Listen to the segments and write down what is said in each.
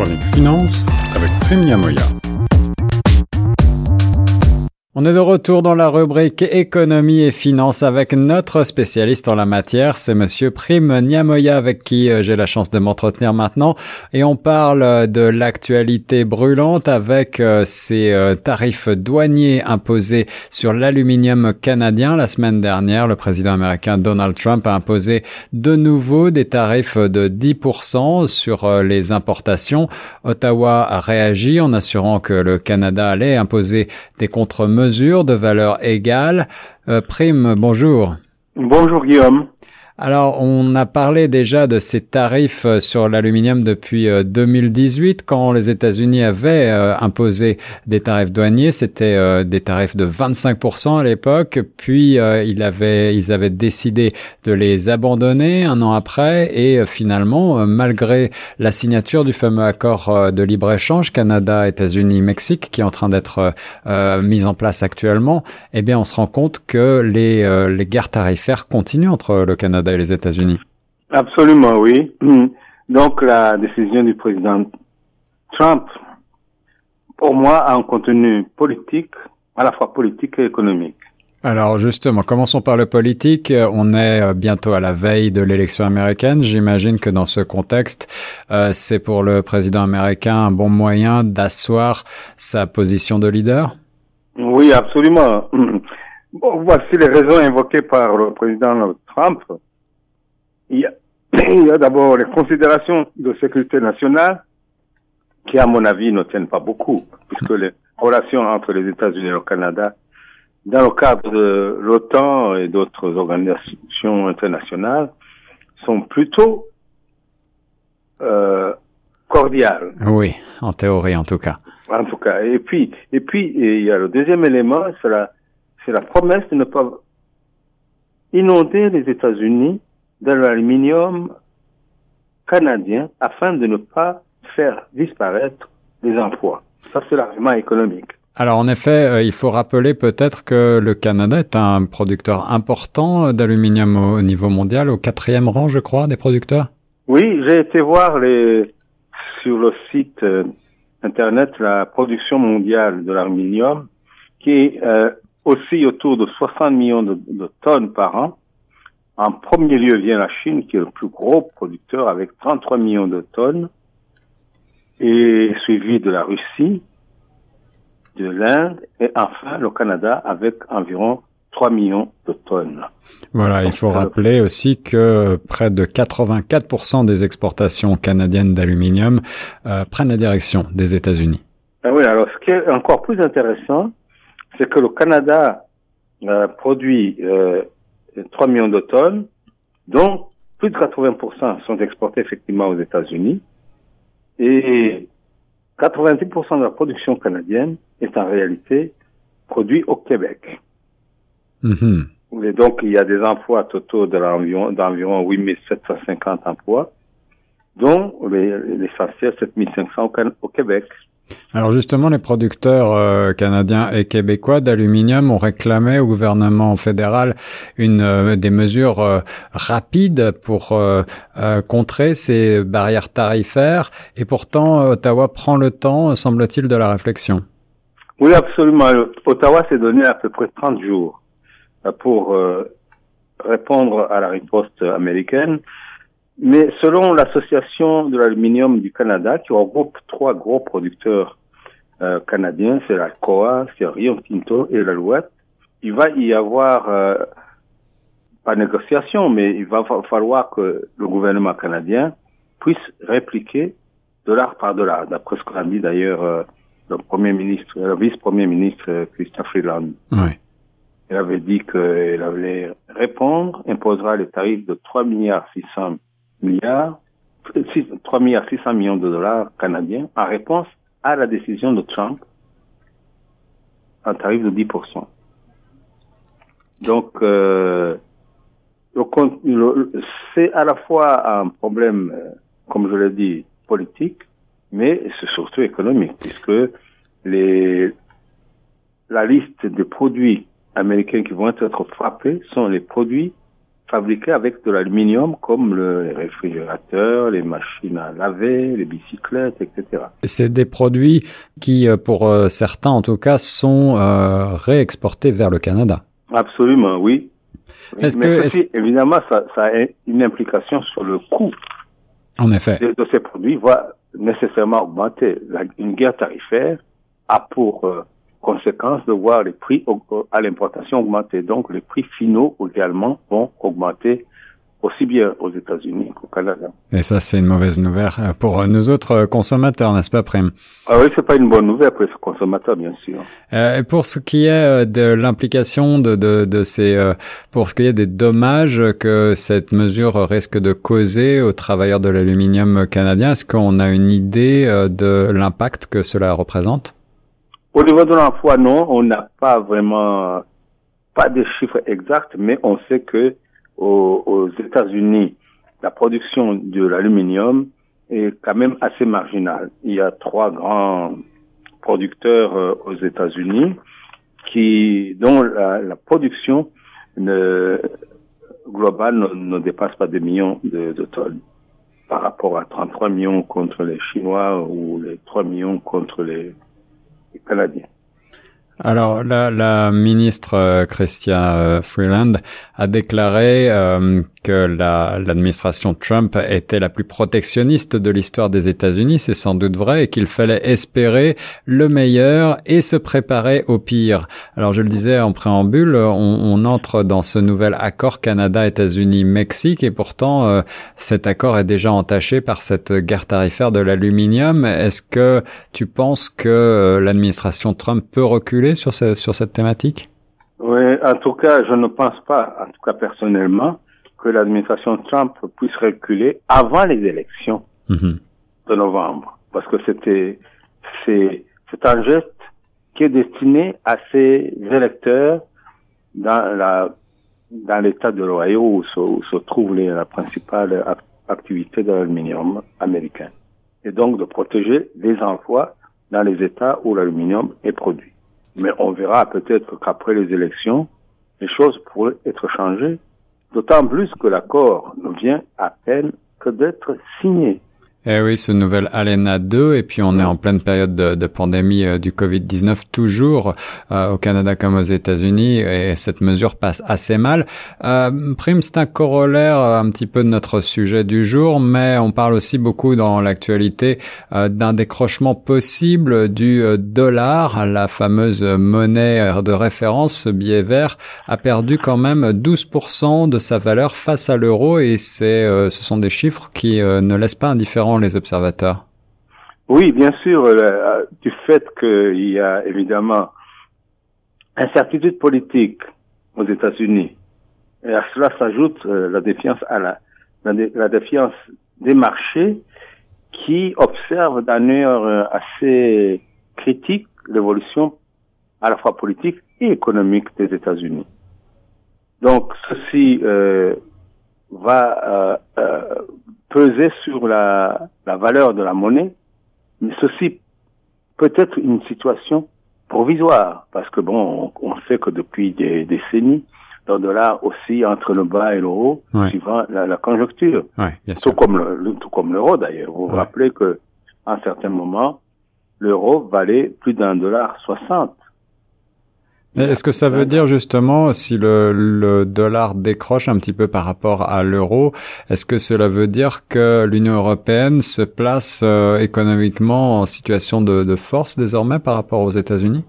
chronique finance avec Prime Niamoya. On est de retour dans la rubrique économie et finance avec notre spécialiste en la matière, c'est monsieur Prime Niamoya avec qui euh, j'ai la chance de m'entretenir maintenant et on parle de l'actualité brûlante avec euh, ces euh, tarifs douaniers imposés sur l'aluminium canadien la semaine dernière. Le président américain Donald Trump a imposé de nouveau des tarifs de 10% sur les importations. Ottawa a réagi en assurant que le Canada allait imposer des contre de valeur égale. Euh, Prime, bonjour. Bonjour Guillaume. Alors, on a parlé déjà de ces tarifs euh, sur l'aluminium depuis 2018, euh, quand les États-Unis avaient euh, imposé des tarifs douaniers. C'était des tarifs de 25% à l'époque. Puis, ils avaient, ils avaient décidé de les abandonner un an après. Et finalement, malgré la signature du fameux accord de libre-échange Canada, États-Unis, Mexique, qui est en train d'être mis en place actuellement, eh bien, on se rend compte que les, les guerres tarifaires continuent entre le Canada et les États-Unis. Absolument, oui. Donc la décision du président Trump, pour moi, a un contenu politique, à la fois politique et économique. Alors justement, commençons par le politique. On est euh, bientôt à la veille de l'élection américaine. J'imagine que dans ce contexte, euh, c'est pour le président américain un bon moyen d'asseoir sa position de leader? Oui, absolument. Bon, voici les raisons invoquées par le président Trump il y a, d'abord les considérations de sécurité nationale qui, à mon avis, ne tiennent pas beaucoup, puisque les relations entre les États-Unis et le Canada, dans le cadre de l'OTAN et d'autres organisations internationales, sont plutôt euh, cordiales. Oui, en théorie en tout cas. En tout cas. Et puis, et puis, il y a le deuxième élément, c'est la, c'est la promesse de ne pas inonder les États-Unis de l'aluminium canadien afin de ne pas faire disparaître les emplois. Ça, c'est l'argument économique. Alors en effet, euh, il faut rappeler peut-être que le Canada est un producteur important d'aluminium au niveau mondial, au quatrième rang, je crois, des producteurs. Oui, j'ai été voir les sur le site euh, internet la production mondiale de l'aluminium, qui est euh, aussi autour de 60 millions de tonnes par an. En premier lieu vient la Chine, qui est le plus gros producteur avec 33 millions de tonnes, et suivi de la Russie, de l'Inde, et enfin le Canada avec environ 3 millions de tonnes. Voilà, il faut rappeler aussi que près de 84% des exportations canadiennes d'aluminium euh, prennent la direction des États-Unis. Ah oui, alors ce qui est encore plus intéressant, c'est que le Canada euh, produit euh, 3 millions de tonnes, dont plus de 80% sont exportés effectivement aux États-Unis. Et 90% de la production canadienne est en réalité produite au Québec. Mm-hmm. Et donc, il y a des emplois totaux d'environ, d'environ 8750 emplois, dont l'essentiel 7500 au Québec. Alors justement, les producteurs euh, canadiens et québécois d'aluminium ont réclamé au gouvernement fédéral une euh, des mesures euh, rapides pour contrer ces barrières tarifaires et pourtant Ottawa prend le temps, semble-t-il, de la réflexion. Oui, absolument. Ottawa s'est donné à peu près 30 jours pour répondre à la riposte américaine. Mais selon l'Association de l'aluminium du Canada, qui regroupe trois gros producteurs euh, canadiens, c'est la COA, c'est Rio Tinto et l'Alouette, il va y avoir, euh, pas négociation, mais il va falloir que le gouvernement canadien puisse répliquer dollar par dollar, d'après ce qu'a dit d'ailleurs euh, le premier ministre, le vice-premier ministre Christophe Freeland. Oui. Il avait dit qu'il allait répondre, imposera les tarifs de 3 milliards 600 milliards, 3 milliards 600 millions de dollars canadiens en réponse à la décision de Trump un tarif de 10%. Donc, euh, c'est à la fois un problème, euh, comme je l'ai dit, politique, mais c'est surtout économique, puisque les, la liste des produits américains qui vont être frappés sont les produits fabriqués avec de l'aluminium comme le, les réfrigérateurs, les machines à laver, les bicyclettes, etc. C'est des produits qui, euh, pour euh, certains en tout cas, sont euh, réexportés vers le Canada. Absolument, oui. Est-ce que ceci, évidemment, ça, ça, a une implication sur le coût. En effet. De, de ces produits va nécessairement augmenter. La, une guerre tarifaire a pour euh, conséquence de voir les prix à l'importation augmenter. Donc les prix finaux également vont augmenter aussi bien aux États-Unis qu'au Canada. Et ça, c'est une mauvaise nouvelle pour nous autres consommateurs, n'est-ce pas, Prime Ah oui, c'est pas une bonne nouvelle pour les consommateurs, bien sûr. Euh, pour ce qui est euh, de l'implication de, de, de, ces, euh, pour ce qui est des dommages que cette mesure risque de causer aux travailleurs de l'aluminium canadien, est-ce qu'on a une idée de l'impact que cela représente? Au niveau de l'emploi, non, on n'a pas vraiment, pas de chiffres exacts, mais on sait que aux, États-Unis, la production de l'aluminium est quand même assez marginale. Il y a trois grands producteurs euh, aux États-Unis qui dont la, production globale ne, ne, dépasse pas des millions de, de, tonnes par rapport à 33 millions contre les Chinois ou les 3 millions contre les, Alors, la, ministre euh, Chrystia euh, Freeland a déclaré euh, que l'administration Trump était la plus protectionniste de l'histoire des États-Unis, c'est sans doute vrai, et qu'il fallait espérer le meilleur et se préparer au pire. Alors je le disais en préambule, on, on entre dans ce nouvel accord Canada-États-Unis-Mexique, et pourtant euh, cet accord est déjà entaché par cette guerre tarifaire de l'aluminium. Est-ce que tu penses que euh, l'administration Trump peut reculer sur, ce, sur cette thématique? Oui, en tout cas, je ne pense pas, en tout cas personnellement, que l'administration Trump puisse reculer avant les élections mmh. de novembre. Parce que c'était, c'est, c'est un geste qui est destiné à ces électeurs dans la, dans l'état de l'Ohio où se, où se trouve les, la principale activité de l'aluminium américain. Et donc de protéger les emplois dans les États où l'aluminium est produit. Mais on verra peut-être qu'après les élections, les choses pourraient être changées D'autant plus que l'accord ne vient à peine que d'être signé. Eh oui, ce nouvel ALENA 2, et puis on est en pleine période de, de pandémie euh, du Covid-19 toujours euh, au Canada comme aux États-Unis, et cette mesure passe assez mal. Euh, Prime, c'est un corollaire euh, un petit peu de notre sujet du jour, mais on parle aussi beaucoup dans l'actualité euh, d'un décrochement possible du dollar, la fameuse monnaie de référence, ce billet vert, a perdu quand même 12% de sa valeur face à l'euro, et c'est, ce sont des chiffres qui ne laissent pas les observateurs? Oui, bien sûr, euh, du fait qu'il y a évidemment incertitude politique aux États-Unis. Et à cela s'ajoute euh, la défiance à la, la, défiance des marchés qui observent d'un œil assez critique l'évolution à la fois politique et économique des États-Unis. Donc ceci euh, va euh, peser sur la, la valeur de la monnaie, mais ceci peut être une situation provisoire, parce que bon, on, sait que depuis des décennies, le dollar aussi entre le bas et le haut, ouais. suivant la, la conjoncture. Ouais, bien tout comme le, tout comme l'euro d'ailleurs. Vous vous rappelez que à un certain moment, l'euro valait plus d'un dollar soixante. Mais Est-ce que ça veut dire justement, si le, le dollar décroche un petit peu par rapport à l'euro, est-ce que cela veut dire que l'Union européenne se place euh, économiquement en situation de, de force désormais par rapport aux États-Unis?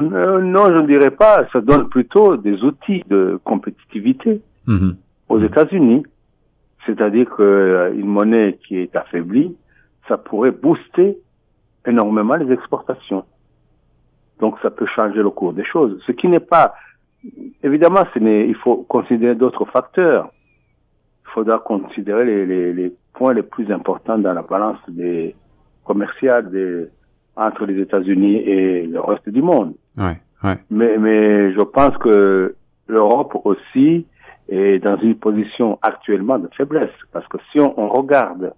Euh, non, je ne dirais pas. Ça donne plutôt des outils de compétitivité Mhm. aux. États-Unis. C'est-à-dire qu'une monnaie qui est affaiblie, ça pourrait booster énormément les exportations. Donc ça peut changer le cours des choses. Ce qui n'est pas, évidemment, ce n'est, il faut considérer d'autres facteurs. Il faudra considérer les, les, les points les plus importants dans la balance des commerciale des, entre les États-Unis et le reste du monde. Ouais, ouais. Mais, mais je pense que l'Europe aussi est dans une position actuellement de faiblesse. Parce que si on, on regarde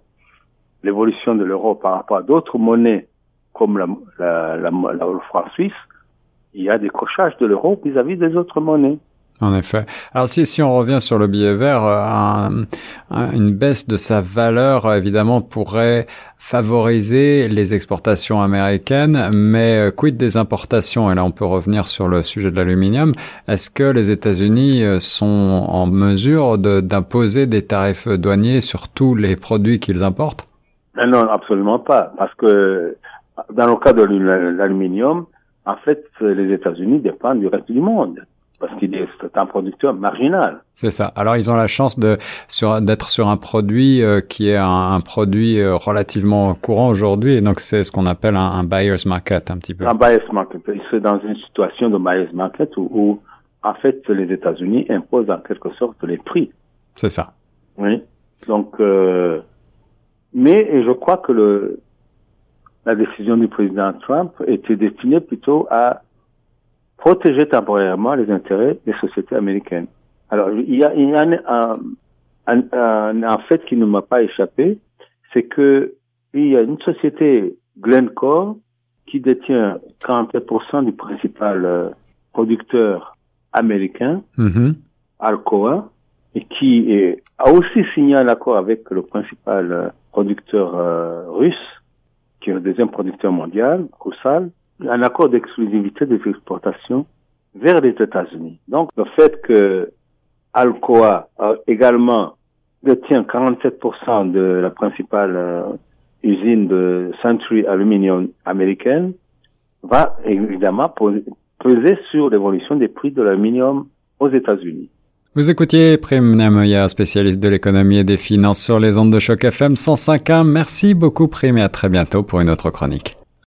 l'évolution de l'euro par rapport à d'autres monnaies comme la, la, la, le franc suisse, il y a des crochages de l'euro vis-à-vis des autres monnaies. En effet. Alors si, si on revient sur le billet vert, euh, une baisse de sa valeur évidemment pourrait favoriser les exportations américaines, mais euh, quid des importations? Et là on peut revenir sur le sujet de l'aluminium. Est-ce que les États-Unis euh, sont en mesure d'imposer des tarifs douaniers sur tous les produits qu'ils importent? Non, absolument pas, parce que dans le cas de l'aluminium, en fait, les États-Unis dépendent du reste du monde parce qu'il est un producteur marginal. C'est ça. Alors ils ont la chance de sur d'être sur un produit euh, qui est un, produit euh, relativement courant aujourd'hui, et donc c'est ce qu'on appelle un, buyer's market un petit peu. Un buyer's market. Ils sont dans une situation de buyer's market où, où en fait les États-Unis imposent en quelque sorte les prix. C'est ça. Oui. Donc, euh, mais je crois que le la décision du président Trump était destinée plutôt à protéger temporairement les intérêts des sociétés américaines. Alors, il y a, il y a un, un, un, fait qui ne m'a pas échappé, c'est que il y a une société Glencore qui détient 47% du principal euh, producteur américain, mm-hmm. Alcoa, et qui est, a aussi signé un accord avec le principal euh, producteur euh, russe, qui est le deuxième producteur mondial, Rusal, un accord d'exclusivité des exportations vers les États-Unis. Donc, le fait que Alcoa également détient 47% de la principale euh, usine de Century Aluminium américaine va évidemment peser sur l'évolution des prix de l'aluminium aux États-Unis. Vous écoutiez Prime Namoya, spécialiste de l'économie et des finances sur les ondes de choc FM 105.1. Merci beaucoup Prime et à très bientôt pour une autre chronique.